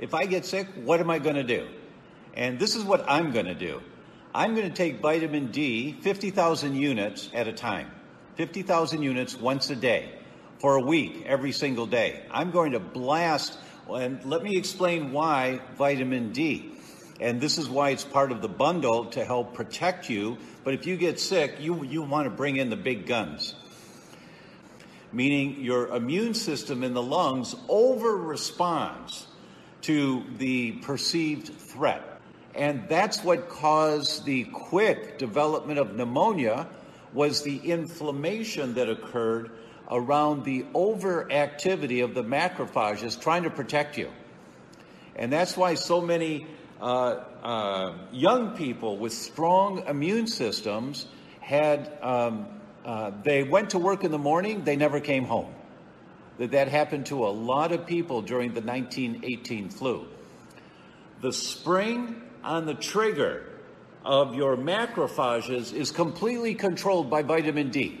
If I get sick, what am I going to do? And this is what I'm going to do. I'm going to take vitamin D 50,000 units at a time, 50,000 units once a day for a week, every single day. I'm going to blast, and let me explain why vitamin D. And this is why it's part of the bundle to help protect you. But if you get sick, you, you want to bring in the big guns. Meaning your immune system in the lungs over responds to the perceived threat. And that's what caused the quick development of pneumonia was the inflammation that occurred around the overactivity of the macrophages trying to protect you. And that's why so many young people with strong immune systems had, um, uh, they went to work in the morning, they never came home. That, that happened to a lot of people during the 1918 flu. The spring on the trigger of your macrophages is completely controlled by vitamin D.